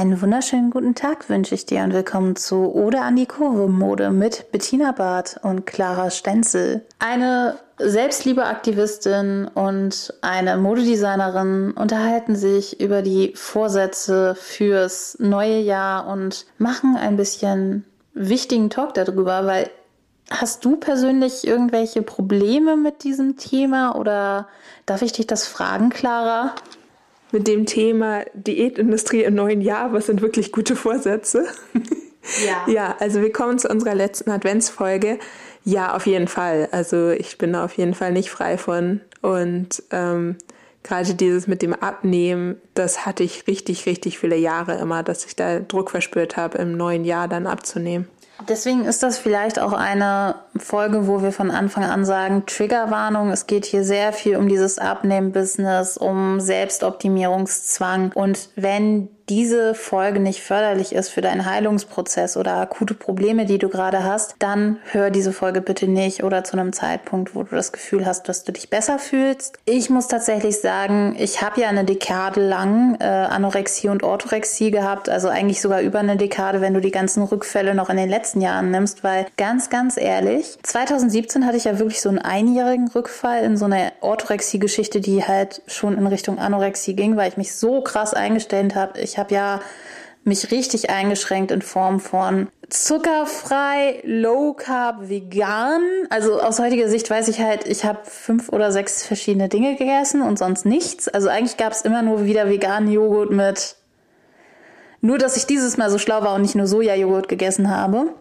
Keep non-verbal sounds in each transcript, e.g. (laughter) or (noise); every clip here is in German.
Einen wunderschönen guten Tag wünsche ich dir und willkommen zu Ode an die Kurve Mode mit Bettina Barth und Clara Stenzel. Eine Selbstliebeaktivistin und eine Modedesignerin unterhalten sich über die Vorsätze fürs neue Jahr und machen ein bisschen wichtigen Talk darüber, weil hast du persönlich irgendwelche Probleme mit diesem Thema oder darf ich dich das fragen, Clara? Mit dem Thema Diätindustrie im neuen Jahr. Was sind wirklich gute Vorsätze? Ja. (laughs) ja, also wir kommen zu unserer letzten Adventsfolge. Ja, auf jeden Fall. Also ich bin da auf jeden Fall nicht frei von. Und ähm, gerade dieses mit dem Abnehmen, das hatte ich richtig, richtig viele Jahre immer, dass ich da Druck verspürt habe, im neuen Jahr dann abzunehmen. Deswegen ist das vielleicht auch eine Folge, wo wir von Anfang an sagen, Triggerwarnung, es geht hier sehr viel um dieses Abnehmen-Business, um Selbstoptimierungszwang. Und wenn diese Folge nicht förderlich ist für deinen Heilungsprozess oder akute Probleme, die du gerade hast, dann hör diese Folge bitte nicht oder zu einem Zeitpunkt, wo du das Gefühl hast, dass du dich besser fühlst. Ich muss tatsächlich sagen, ich habe ja eine Dekade lang äh, Anorexie und Orthorexie gehabt, also eigentlich sogar über eine Dekade, wenn du die ganzen Rückfälle noch in den letzten Jahren nimmst, weil ganz, ganz ehrlich, 2017 hatte ich ja wirklich so einen einjährigen Rückfall in so einer Orthorexie-Geschichte, die halt schon in Richtung Anorexie ging, weil ich mich so krass eingestellt habe. Ich habe ja mich richtig eingeschränkt in Form von zuckerfrei, low carb, vegan. Also aus heutiger Sicht weiß ich halt, ich habe fünf oder sechs verschiedene Dinge gegessen und sonst nichts. Also eigentlich gab es immer nur wieder veganen Joghurt mit. Nur, dass ich dieses Mal so schlau war und nicht nur Sojajoghurt gegessen habe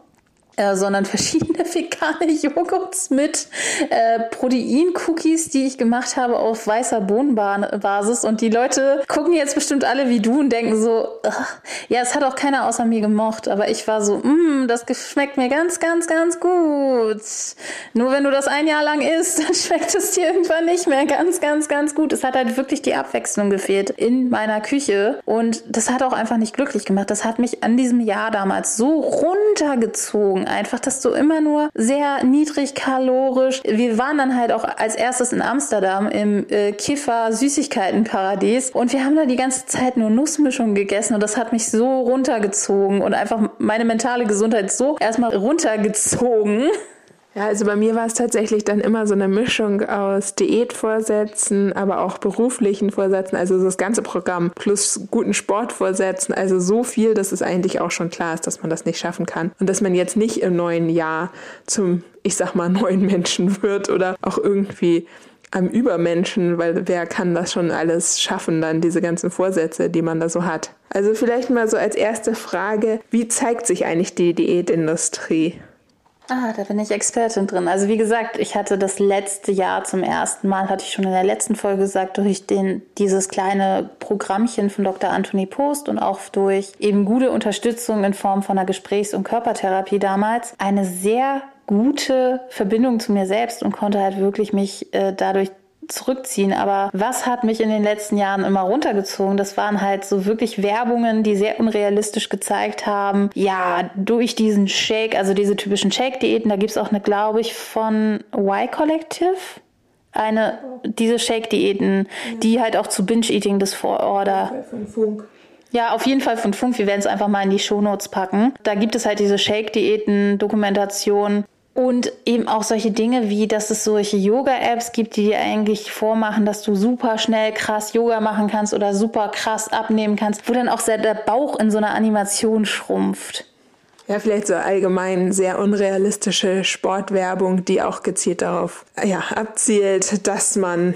äh, sondern verschiedene (laughs) vegane Joghurts mit äh, Protein-Cookies, die ich gemacht habe auf weißer Bohnenbasis. Und die Leute gucken jetzt bestimmt alle wie du und denken so, ja, es hat auch keiner außer mir gemocht, aber ich war so, mm, das schmeckt mir ganz, ganz, ganz gut. Nur wenn du das ein Jahr lang isst, (laughs) dann schmeckt es dir irgendwann nicht mehr ganz, ganz, ganz gut. Es hat halt wirklich die Abwechslung gefehlt in meiner Küche und das hat auch einfach nicht glücklich gemacht. Das hat mich an diesem Jahr damals so runtergezogen einfach, dass du immer nur sehr niedrig kalorisch. Wir waren dann halt auch als erstes in Amsterdam im äh, Kiffer Süßigkeitenparadies und wir haben da die ganze Zeit nur Nussmischung gegessen und das hat mich so runtergezogen und einfach meine mentale Gesundheit so erstmal runtergezogen. Ja, also bei mir war es tatsächlich dann immer so eine Mischung aus Diätvorsätzen, aber auch beruflichen Vorsätzen, also das ganze Programm plus guten Sportvorsätzen, also so viel, dass es eigentlich auch schon klar ist, dass man das nicht schaffen kann und dass man jetzt nicht im neuen Jahr zum, ich sag mal, (laughs) neuen Menschen wird oder auch irgendwie am Übermenschen, weil wer kann das schon alles schaffen, dann diese ganzen Vorsätze, die man da so hat. Also vielleicht mal so als erste Frage, wie zeigt sich eigentlich die Diätindustrie? Ah, da bin ich Expertin drin. Also wie gesagt, ich hatte das letzte Jahr zum ersten Mal, hatte ich schon in der letzten Folge gesagt, durch den, dieses kleine Programmchen von Dr. Anthony Post und auch durch eben gute Unterstützung in Form von einer Gesprächs- und Körpertherapie damals, eine sehr gute Verbindung zu mir selbst und konnte halt wirklich mich äh, dadurch zurückziehen. Aber was hat mich in den letzten Jahren immer runtergezogen? Das waren halt so wirklich Werbungen, die sehr unrealistisch gezeigt haben. Ja, durch diesen Shake, also diese typischen Shake-Diäten, da gibt es auch eine, glaube ich, von Y Collective eine, diese Shake-Diäten, die halt auch zu Binge-Eating Disorder. Von Funk. Ja, auf jeden Fall von Funk. Wir werden es einfach mal in die Shownotes packen. Da gibt es halt diese Shake-Diäten, Dokumentation. Und eben auch solche Dinge wie, dass es solche Yoga-Apps gibt, die dir eigentlich vormachen, dass du super schnell krass Yoga machen kannst oder super krass abnehmen kannst, wo dann auch der Bauch in so einer Animation schrumpft. Ja, vielleicht so allgemein sehr unrealistische Sportwerbung, die auch gezielt darauf ja, abzielt, dass man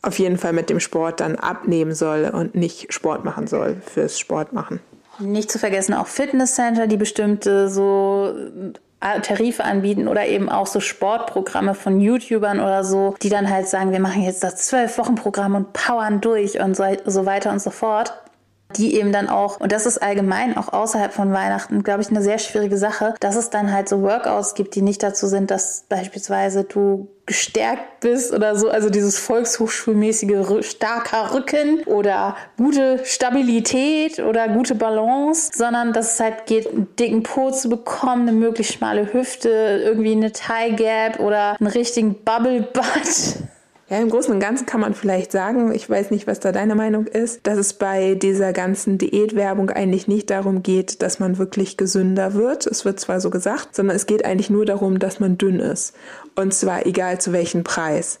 auf jeden Fall mit dem Sport dann abnehmen soll und nicht Sport machen soll fürs Sport machen. Nicht zu vergessen auch Fitnesscenter, die bestimmte so Tarife anbieten oder eben auch so Sportprogramme von YouTubern oder so, die dann halt sagen, wir machen jetzt das zwölf Wochen Programm und powern durch und so, so weiter und so fort die eben dann auch, und das ist allgemein auch außerhalb von Weihnachten, glaube ich, eine sehr schwierige Sache, dass es dann halt so Workouts gibt, die nicht dazu sind, dass beispielsweise du gestärkt bist oder so, also dieses volkshochschulmäßige starker Rücken oder gute Stabilität oder gute Balance, sondern dass es halt geht, einen dicken Po zu bekommen, eine möglichst schmale Hüfte, irgendwie eine Thigh Gap oder einen richtigen Bubble Butt. (laughs) Ja, im Großen und Ganzen kann man vielleicht sagen, ich weiß nicht, was da deine Meinung ist, dass es bei dieser ganzen Diätwerbung eigentlich nicht darum geht, dass man wirklich gesünder wird. Es wird zwar so gesagt, sondern es geht eigentlich nur darum, dass man dünn ist. Und zwar egal zu welchem Preis.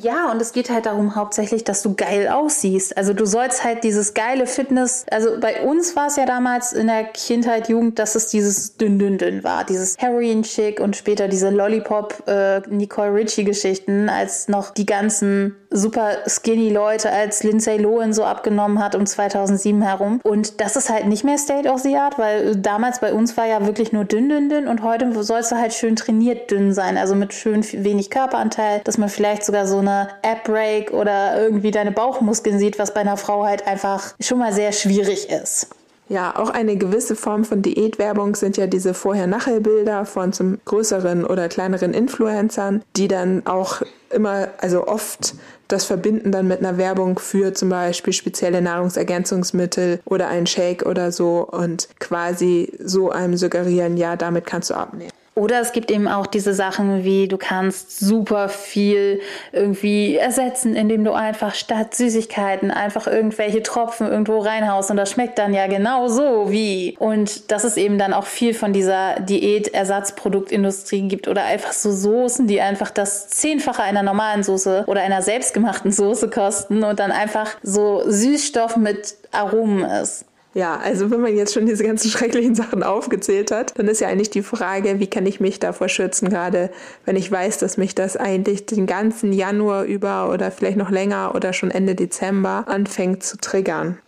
Ja, und es geht halt darum hauptsächlich, dass du geil aussiehst. Also du sollst halt dieses geile Fitness, also bei uns war es ja damals in der Kindheit, Jugend, dass es dieses dünn, dünn, dünn war. Dieses Heroin-Chick und später diese Lollipop äh, Nicole Richie-Geschichten, als noch die ganzen super skinny Leute, als Lindsay Lohan so abgenommen hat um 2007 herum. Und das ist halt nicht mehr State of the Art, weil damals bei uns war ja wirklich nur dünn, dünn, dünn und heute sollst du halt schön trainiert dünn sein, also mit schön wenig Körperanteil, dass man vielleicht sogar so eine App-Break oder irgendwie deine Bauchmuskeln sieht, was bei einer Frau halt einfach schon mal sehr schwierig ist. Ja, auch eine gewisse Form von Diätwerbung sind ja diese Vorher-Nachher-Bilder von zum größeren oder kleineren Influencern, die dann auch immer, also oft das verbinden dann mit einer Werbung für zum Beispiel spezielle Nahrungsergänzungsmittel oder einen Shake oder so und quasi so einem suggerieren, ja, damit kannst du abnehmen. Oder es gibt eben auch diese Sachen wie, du kannst super viel irgendwie ersetzen, indem du einfach statt Süßigkeiten einfach irgendwelche Tropfen irgendwo reinhaust und das schmeckt dann ja genau so wie. Und dass es eben dann auch viel von dieser Diätersatzproduktindustrie gibt oder einfach so Soßen, die einfach das Zehnfache einer normalen Soße oder einer selbstgemachten Soße kosten und dann einfach so Süßstoff mit Aromen ist. Ja, also wenn man jetzt schon diese ganzen (laughs) schrecklichen Sachen aufgezählt hat, dann ist ja eigentlich die Frage, wie kann ich mich davor schützen, gerade wenn ich weiß, dass mich das eigentlich den ganzen Januar über oder vielleicht noch länger oder schon Ende Dezember anfängt zu triggern.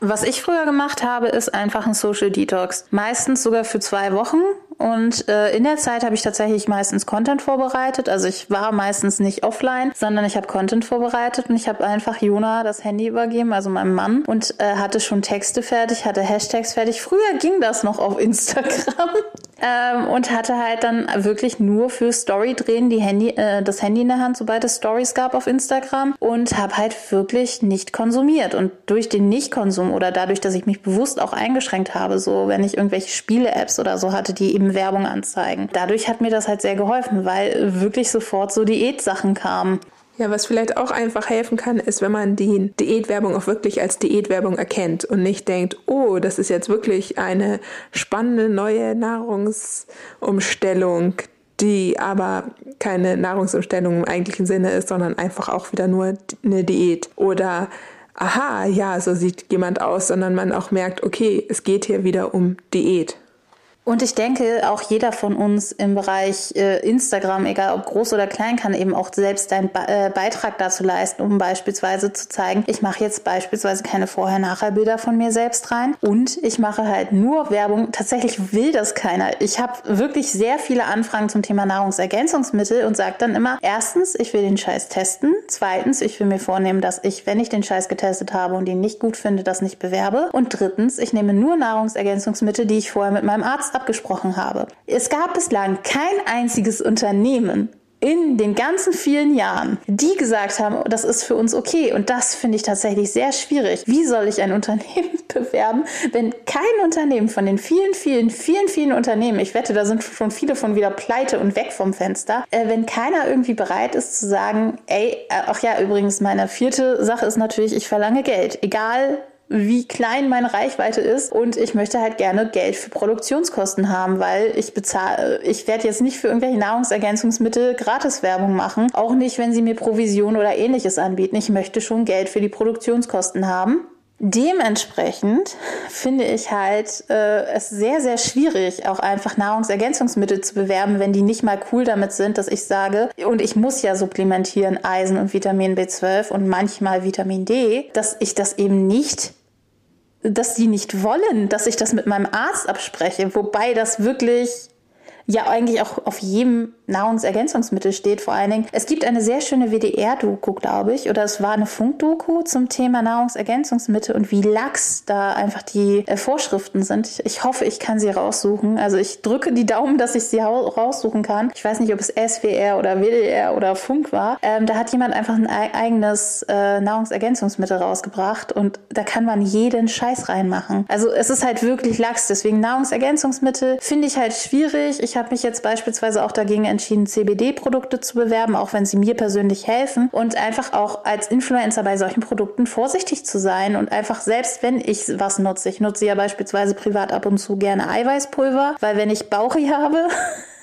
Was ich früher gemacht habe, ist einfach ein Social Detox. Meistens sogar für zwei Wochen und äh, in der Zeit habe ich tatsächlich meistens Content vorbereitet. Also ich war meistens nicht offline, sondern ich habe Content vorbereitet und ich habe einfach Jona das Handy übergeben, also meinem Mann, und äh, hatte schon Texte fertig, hatte Hashtags fertig. Früher ging das noch auf Instagram. Ähm, und hatte halt dann wirklich nur für Story drehen die Handy, äh, das Handy in der Hand, sobald es Stories gab auf Instagram und habe halt wirklich nicht konsumiert. Und durch den Nichtkonsum oder dadurch, dass ich mich bewusst auch eingeschränkt habe, so wenn ich irgendwelche Spiele-Apps oder so hatte, die eben Werbung anzeigen. Dadurch hat mir das halt sehr geholfen, weil wirklich sofort so Diätsachen kamen. Ja, was vielleicht auch einfach helfen kann, ist, wenn man die Diätwerbung auch wirklich als Diätwerbung erkennt und nicht denkt, oh, das ist jetzt wirklich eine spannende neue Nahrungsumstellung, die aber keine Nahrungsumstellung im eigentlichen Sinne ist, sondern einfach auch wieder nur eine Diät. Oder aha, ja, so sieht jemand aus, sondern man auch merkt, okay, es geht hier wieder um Diät. Und ich denke, auch jeder von uns im Bereich äh, Instagram, egal ob groß oder klein, kann eben auch selbst einen Be äh, Beitrag dazu leisten, um beispielsweise zu zeigen, ich mache jetzt beispielsweise keine Vorher-Nachher-Bilder von mir selbst rein und ich mache halt nur Werbung. Tatsächlich will das keiner. Ich habe wirklich sehr viele Anfragen zum Thema Nahrungsergänzungsmittel und sage dann immer, erstens, ich will den Scheiß testen. Zweitens, ich will mir vornehmen, dass ich, wenn ich den Scheiß getestet habe und ihn nicht gut finde, das nicht bewerbe. Und drittens, ich nehme nur Nahrungsergänzungsmittel, die ich vorher mit meinem Arzt abgesprochen habe. Es gab bislang kein einziges Unternehmen, in den ganzen vielen Jahren, die gesagt haben, das ist für uns okay. Und das finde ich tatsächlich sehr schwierig. Wie soll ich ein (laughs) Unternehmen bewerben, wenn kein Unternehmen von den vielen, vielen, vielen, vielen Unternehmen, ich wette, da sind schon viele von wieder pleite und weg vom Fenster, äh, wenn keiner irgendwie bereit ist zu sagen, ey, äh, ach ja, übrigens, meine vierte Sache ist natürlich, ich verlange Geld. Egal, wie klein meine Reichweite ist und ich möchte halt gerne Geld für Produktionskosten haben, weil ich bezahle, ich werde jetzt nicht für irgendwelche Nahrungsergänzungsmittel Gratiswerbung machen, auch nicht, wenn sie mir Provision oder ähnliches anbieten. Ich möchte schon Geld für die Produktionskosten haben. Dementsprechend finde ich halt äh, es sehr, sehr schwierig, auch einfach Nahrungsergänzungsmittel zu bewerben, wenn die nicht mal cool damit sind, dass ich sage, und ich muss ja supplementieren Eisen und Vitamin B12 und manchmal Vitamin D, dass ich das eben nicht dass die nicht wollen, dass ich das mit meinem Arzt abspreche, wobei das wirklich ja eigentlich auch auf jedem Nahrungsergänzungsmittel steht vor allen Dingen. Es gibt eine sehr schöne WDR-Doku, glaube ich, oder es war eine Funk-Doku zum Thema Nahrungsergänzungsmittel und wie lax da einfach die äh, Vorschriften sind. Ich hoffe, ich kann sie raussuchen. Also ich drücke die Daumen, dass ich sie raussuchen kann. Ich weiß nicht, ob es SWR oder WDR oder Funk war. Ähm, da hat jemand einfach ein eigenes äh, Nahrungsergänzungsmittel rausgebracht und da kann man jeden Scheiß reinmachen. Also es ist halt wirklich lax. Deswegen Nahrungsergänzungsmittel finde ich halt schwierig. Ich habe mich jetzt beispielsweise auch dagegen entschieden, CBD-Produkte zu bewerben, auch wenn sie mir persönlich helfen. Und einfach auch als Influencer bei solchen Produkten vorsichtig zu sein und einfach selbst wenn ich was nutze, ich nutze ja beispielsweise privat ab und zu gerne Eiweißpulver, weil wenn ich Bauchi habe, (laughs)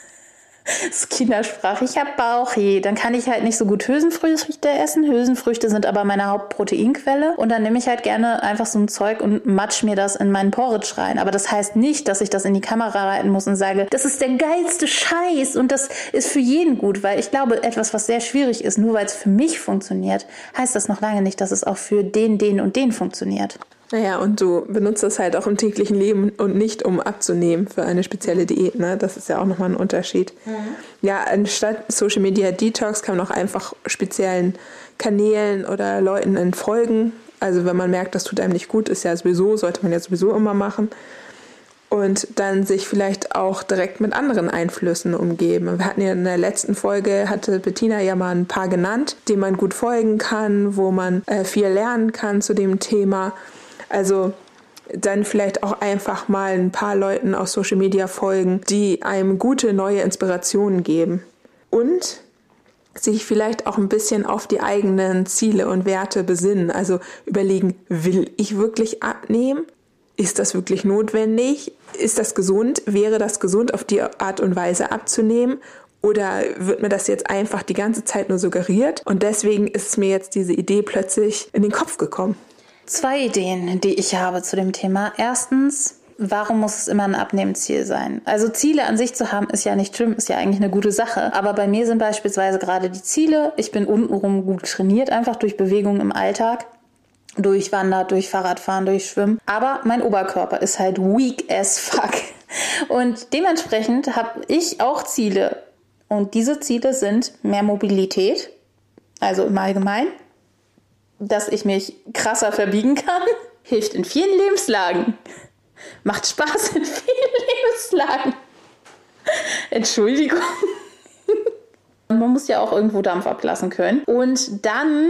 das ist Kindersprache. Ich habe Bauchweh. Dann kann ich halt nicht so gut Hülsenfrüchte essen. Hülsenfrüchte sind aber meine Hauptproteinquelle. Und dann nehme ich halt gerne einfach so ein Zeug und matsch mir das in meinen Porridge rein. Aber das heißt nicht, dass ich das in die Kamera reiten muss und sage, das ist der geilste Scheiß und das ist für jeden gut. Weil ich glaube, etwas, was sehr schwierig ist, nur weil es für mich funktioniert, heißt das noch lange nicht, dass es auch für den, den und den funktioniert. Naja, und du benutzt das halt auch im täglichen Leben und nicht um abzunehmen für eine spezielle Diät. Ne? Das ist ja auch nochmal ein Unterschied. Mhm. Ja, anstatt Social Media Detox kann man auch einfach speziellen Kanälen oder Leuten entfolgen. Also wenn man merkt, das tut einem nicht gut, ist ja sowieso, sollte man ja sowieso immer machen. Und dann sich vielleicht auch direkt mit anderen Einflüssen umgeben. Wir hatten ja in der letzten Folge, hatte Bettina ja mal ein paar genannt, denen man gut folgen kann, wo man äh, viel lernen kann zu dem Thema. Also dann vielleicht auch einfach mal ein paar Leuten auf Social Media folgen, die einem gute neue Inspirationen geben. Und sich vielleicht auch ein bisschen auf die eigenen Ziele und Werte besinnen. Also überlegen, will ich wirklich abnehmen? Ist das wirklich notwendig? Ist das gesund? Wäre das gesund, auf die Art und Weise abzunehmen? Oder wird mir das jetzt einfach die ganze Zeit nur suggeriert? Und deswegen ist mir jetzt diese Idee plötzlich in den Kopf gekommen. Zwei Ideen, die ich habe zu dem Thema. Erstens, Warum muss es immer ein Abnehmziel sein? Also Ziele an sich zu haben, ist ja nicht schlimm, ist ja eigentlich eine gute Sache. Aber bei mir sind beispielsweise gerade die Ziele, ich bin untenrum gut trainiert, einfach durch Bewegung im Alltag. Durch Wandern, durch Fahrradfahren, durch Schwimmen. Aber mein Oberkörper ist halt weak as fuck. Und dementsprechend habe ich auch Ziele. Und diese Ziele sind mehr Mobilität, also im Allgemeinen, dass ich mich krasser verbiegen kann. (laughs) Hilft in vielen Lebenslagen. Macht Spaß in vielen Lebenslagen. Entschuldigung. Man muss ja auch irgendwo Dampf ablassen können. Und dann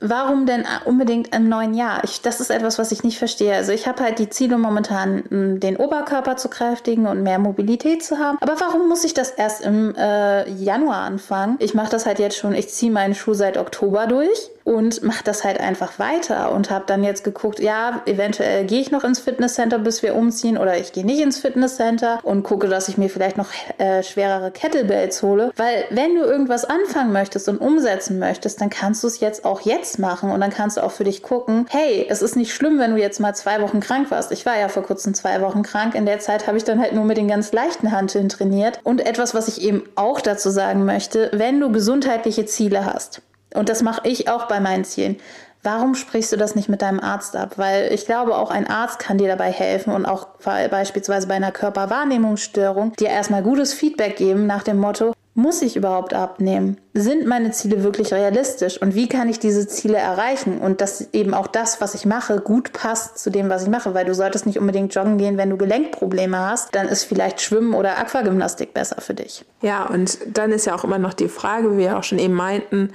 warum denn unbedingt im neuen Jahr? Ich, das ist etwas, was ich nicht verstehe. Also ich habe halt die Ziele momentan, den Oberkörper zu kräftigen und mehr Mobilität zu haben. Aber warum muss ich das erst im äh, Januar anfangen? Ich mache das halt jetzt schon, ich ziehe meinen Schuh seit Oktober durch und mache das halt einfach weiter und habe dann jetzt geguckt, ja, eventuell gehe ich noch ins Fitnesscenter, bis wir umziehen oder ich gehe nicht ins Fitnesscenter und gucke, dass ich mir vielleicht noch äh, schwerere Kettlebells hole. Weil wenn du irgendwas anfangen möchtest und umsetzen möchtest, dann kannst du es jetzt auch jetzt machen und dann kannst du auch für dich gucken, hey, es ist nicht schlimm, wenn du jetzt mal zwei Wochen krank warst. Ich war ja vor kurzem zwei Wochen krank. In der Zeit habe ich dann halt nur mit den ganz leichten Hanteln trainiert. Und etwas, was ich eben auch dazu sagen möchte, wenn du gesundheitliche Ziele hast, und das mache ich auch bei meinen Zielen, Warum sprichst du das nicht mit deinem Arzt ab? Weil ich glaube, auch ein Arzt kann dir dabei helfen und auch beispielsweise bei einer Körperwahrnehmungsstörung dir erstmal gutes Feedback geben nach dem Motto, muss ich überhaupt abnehmen? Sind meine Ziele wirklich realistisch? Und wie kann ich diese Ziele erreichen? Und dass eben auch das, was ich mache, gut passt zu dem, was ich mache. Weil du solltest nicht unbedingt joggen gehen, wenn du Gelenkprobleme hast. Dann ist vielleicht Schwimmen oder Aquagymnastik besser für dich. Ja, und dann ist ja auch immer noch die Frage, wie wir auch schon eben meinten,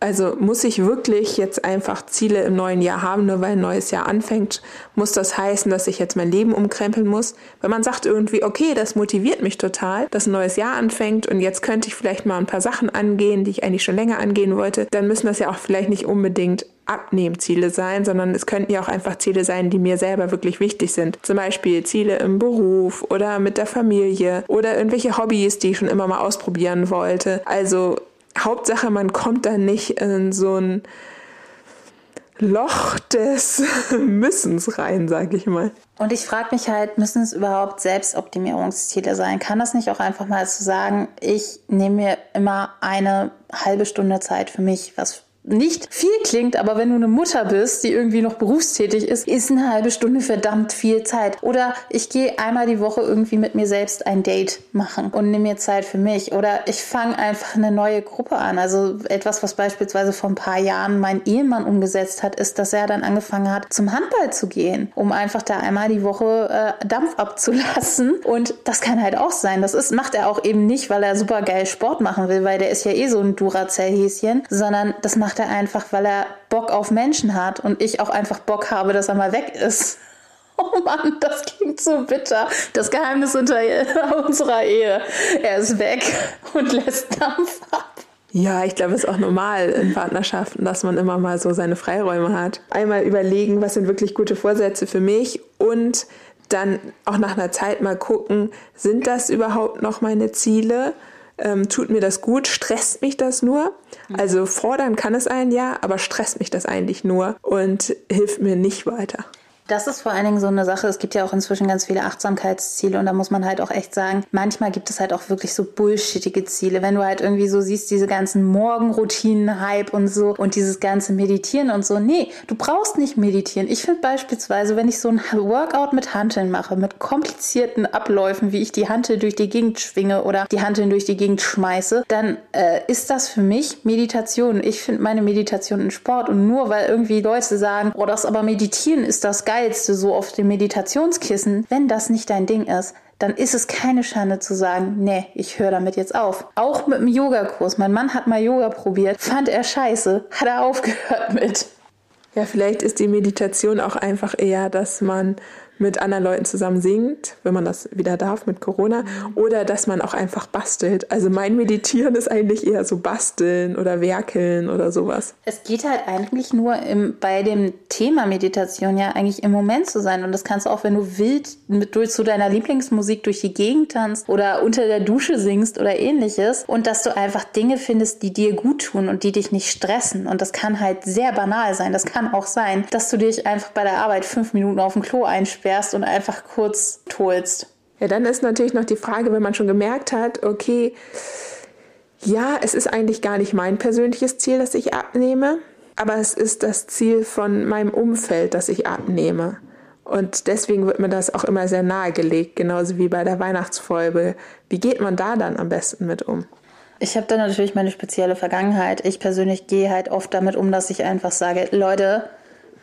also muss ich wirklich jetzt einfach Ziele im neuen Jahr haben, nur weil ein neues Jahr anfängt? Muss das heißen, dass ich jetzt mein Leben umkrempeln muss? Wenn man sagt irgendwie, okay, das motiviert mich total, dass ein neues Jahr anfängt und jetzt könnte ich vielleicht mal ein paar Sachen angehen, die ich eigentlich schon länger angehen wollte, dann müssen das ja auch vielleicht nicht unbedingt Abnehmziele sein, sondern es könnten ja auch einfach Ziele sein, die mir selber wirklich wichtig sind. Zum Beispiel Ziele im Beruf oder mit der Familie oder irgendwelche Hobbys, die ich schon immer mal ausprobieren wollte. Also Hauptsache, man kommt da nicht in so ein Loch des (laughs) Müssens rein, sag ich mal. Und ich frage mich halt, müssen es überhaupt Selbstoptimierungsziele sein? Kann das nicht auch einfach mal zu sagen, ich nehme mir immer eine halbe Stunde Zeit für mich, was nicht viel klingt, aber wenn du eine Mutter bist, die irgendwie noch berufstätig ist, ist eine halbe Stunde verdammt viel Zeit. Oder ich gehe einmal die Woche irgendwie mit mir selbst ein Date machen und nehme mir Zeit für mich. Oder ich fange einfach eine neue Gruppe an. Also etwas, was beispielsweise vor ein paar Jahren mein Ehemann umgesetzt hat, ist, dass er dann angefangen hat, zum Handball zu gehen, um einfach da einmal die Woche äh, Dampf abzulassen. Und das kann halt auch sein. Das ist, macht er auch eben nicht, weil er super geil Sport machen will, weil der ist ja eh so ein Duracell-Häschen, sondern das macht macht er einfach, weil er Bock auf Menschen hat und ich auch einfach Bock habe, dass er mal weg ist. (laughs) Oh Mann, das klingt so bitter. Das Geheimnis unter (laughs) unserer Ehe. Er ist weg (laughs) und lässt Dampf ab. Ja, ich glaube, es ist auch normal in Partnerschaften, dass man immer mal so seine Freiräume hat. Einmal überlegen, was sind wirklich gute Vorsätze für mich und dann auch nach einer Zeit mal gucken, sind das überhaupt noch meine Ziele? Ähm, tut mir das gut? Stresst mich das nur? Also fordern kann es einen ja, aber stresst mich das eigentlich nur und hilft mir nicht weiter. Das ist vor allen Dingen so eine Sache. Es gibt ja auch inzwischen ganz viele Achtsamkeitsziele und da muss man halt auch echt sagen, manchmal gibt es halt auch wirklich so bullshittige Ziele. Wenn du halt irgendwie so siehst, diese ganzen Morgenroutinen-Hype und so und dieses ganze Meditieren und so. Nee, du brauchst nicht meditieren. Ich finde beispielsweise, wenn ich so ein Workout mit Hanteln mache, mit komplizierten Abläufen, wie ich die Hantel durch die Gegend schwinge oder die Hanteln durch die Gegend schmeiße, dann äh, ist das für mich Meditation. Ich finde meine Meditation ein Sport und nur weil irgendwie Leute sagen, oh, das aber meditieren ist das geil Geilste so auf dem Meditationskissen, wenn das nicht dein Ding ist, dann ist es keine Schande zu sagen, nee, ich höre damit jetzt auf. Auch mit dem Yogakurs. Mein Mann hat mal Yoga probiert, fand er scheiße, hat er (laughs) aufgehört mit. Ja, vielleicht ist die Meditation auch einfach eher, dass man mit anderen Leuten zusammen singt, wenn man das wieder darf mit Corona, oder dass man auch einfach bastelt. Also mein Meditieren ist eigentlich eher so basteln oder werkeln oder sowas. Es geht halt eigentlich nur im, bei dem Thema Meditation ja eigentlich im Moment zu sein und das kannst du auch, wenn du wild mit durch zu deiner Lieblingsmusik durch die Gegend tanzt oder unter der Dusche singst oder ähnliches und dass du einfach Dinge findest, die dir gut tun und die dich nicht stressen und das kann halt sehr banal sein. Das kann auch sein, dass du dich einfach bei der Arbeit fünf Minuten auf dem Klo einsperrst sperrst und einfach kurz tollst. Ja, dann ist natürlich noch die Frage, wenn man schon gemerkt hat, okay, ja, es ist eigentlich gar nicht mein persönliches Ziel, dass ich abnehme, aber es ist das Ziel von meinem Umfeld, dass ich abnehme. Und deswegen wird mir das auch immer sehr nahegelegt, genauso wie bei der Weihnachtsfolge. Wie geht man da dann am besten mit um? Ich habe da natürlich meine spezielle Vergangenheit. Ich persönlich gehe halt oft damit um, dass ich einfach sage, Leute,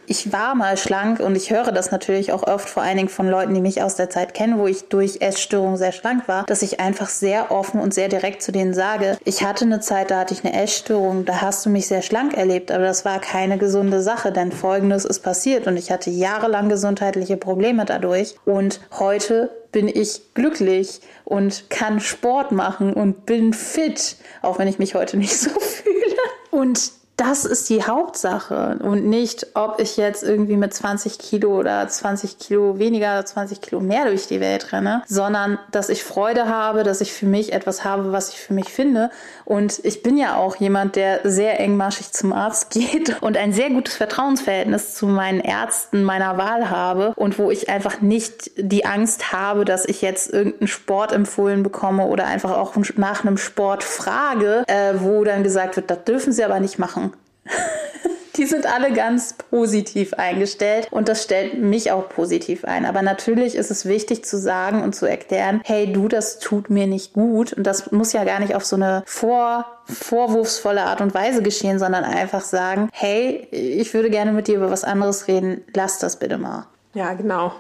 ich war mal schlank und ich höre das natürlich auch oft vor allen Dingen von Leuten, die mich aus der Zeit kennen, wo ich durch Essstörung sehr schlank war, dass ich einfach sehr offen und sehr direkt zu denen sage, ich hatte eine Zeit, da hatte ich eine Essstörung, da hast du mich sehr schlank erlebt, aber das war keine gesunde Sache, denn folgendes ist passiert und ich hatte jahrelang gesundheitliche Probleme dadurch und heute bin ich glücklich und kann Sport machen und bin fit, auch wenn ich mich heute nicht so (laughs) fühle. Und das ist die Hauptsache und nicht, ob ich jetzt irgendwie mit 20 Kilo oder 20 Kilo weniger oder 20 Kilo mehr durch die Welt renne, sondern dass ich Freude habe, dass ich für mich etwas habe, was ich für mich finde. Und ich bin ja auch jemand, der sehr engmaschig zum Arzt (laughs) geht und ein sehr gutes Vertrauensverhältnis zu meinen Ärzten meiner Wahl habe und wo ich einfach nicht die Angst habe, dass ich jetzt irgendeinen Sport empfohlen bekomme oder einfach auch nach einem Sport frage, äh, wo dann gesagt wird, das dürfen Sie aber nicht machen (laughs) die sind alle ganz positiv eingestellt und das stellt mich auch positiv ein. Aber natürlich ist es wichtig zu sagen und zu erklären, hey du, das tut mir nicht gut und das muss ja gar nicht auf so eine vor vorwurfsvolle Art und Weise geschehen, sondern einfach sagen, hey, ich würde gerne mit dir über was anderes reden, lass das bitte mal. Ja, genau.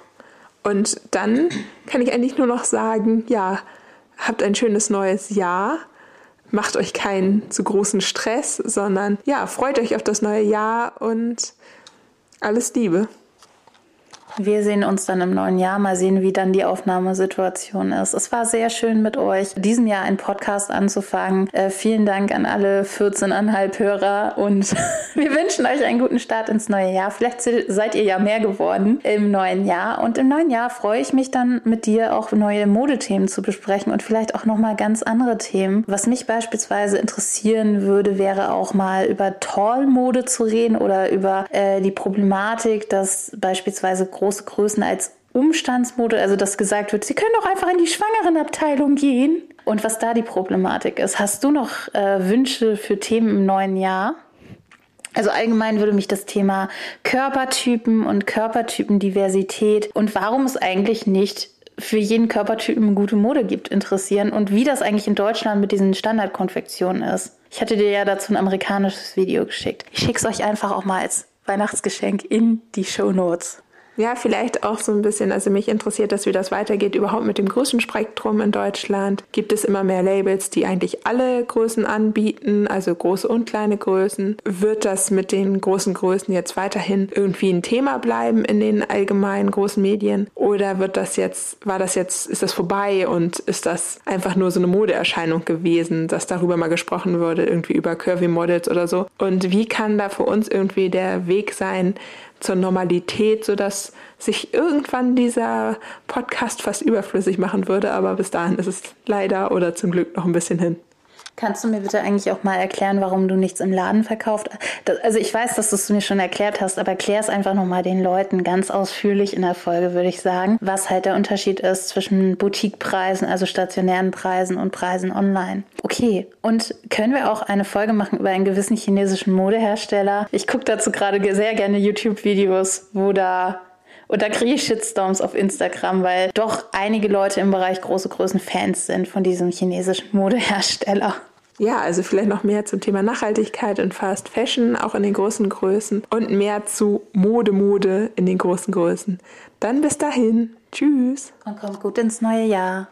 Und dann kann ich eigentlich nur noch sagen, ja, habt ein schönes neues Jahr macht euch keinen zu großen Stress, sondern ja, freut euch auf das neue Jahr und alles Liebe. Wir sehen uns dann im neuen Jahr. Mal sehen, wie dann die Aufnahmesituation ist. Es war sehr schön mit euch, diesem Jahr einen Podcast anzufangen. Äh, vielen Dank an alle 14,5 Hörer und (laughs) wir wünschen euch einen guten Start ins neue Jahr. Vielleicht seid ihr ja mehr geworden im neuen Jahr. Und im neuen Jahr freue ich mich dann mit dir auch neue Modethemen zu besprechen und vielleicht auch nochmal ganz andere Themen. Was mich beispielsweise interessieren würde, wäre auch mal über Tall-Mode zu reden oder über äh, die Problematik, dass beispielsweise große große Größen als Umstandsmode, also dass gesagt wird, sie können doch einfach in die Schwangerenabteilung gehen. Und was da die Problematik ist. Hast du noch äh, Wünsche für Themen im neuen Jahr? Also allgemein würde mich das Thema Körpertypen und Körpertypendiversität und warum es eigentlich nicht für jeden Körpertypen gute Mode gibt, interessieren und wie das eigentlich in Deutschland mit diesen Standardkonfektionen ist. Ich hatte dir ja dazu ein amerikanisches Video geschickt. Ich schicke es euch einfach auch mal als Weihnachtsgeschenk in die Show Notes. Ja, vielleicht auch so ein bisschen. Also mich interessiert, dass wie das weitergeht überhaupt mit dem Größenspektrum in Deutschland. Gibt es immer mehr Labels, die eigentlich alle Größen anbieten, also große und kleine Größen? Wird das mit den großen Größen jetzt weiterhin irgendwie ein Thema bleiben in den allgemeinen großen Medien? Oder wird das jetzt, war das jetzt, ist das vorbei und ist das einfach nur so eine Modeerscheinung gewesen, dass darüber mal gesprochen wurde, irgendwie über Curvy Models oder so? Und wie kann da für uns irgendwie der Weg sein, zur Normalität, sodass sich irgendwann dieser Podcast fast überflüssig machen würde. Aber bis dahin ist es leider oder zum Glück noch ein bisschen hin. Kannst du mir bitte eigentlich auch mal erklären, warum du nichts im Laden verkauft? Also ich weiß, dass du es mir schon erklärt hast, aber erklär es einfach nochmal den Leuten ganz ausführlich in der Folge, würde ich sagen, was halt der Unterschied ist zwischen Boutiquepreisen, also stationären Preisen und Preisen online. Okay, und können wir auch eine Folge machen über einen gewissen chinesischen Modehersteller? Ich gucke dazu gerade sehr gerne YouTube-Videos, wo da und da kriege ich Shitstorms auf Instagram, weil doch einige Leute im Bereich große Größen Fans sind von diesem chinesischen Modehersteller. Ja, also vielleicht noch mehr zum Thema Nachhaltigkeit und Fast Fashion, auch in den großen Größen und mehr zu Mode, Mode in den großen Größen. Dann bis dahin. Tschüss. Und kommt gut ins neue Jahr.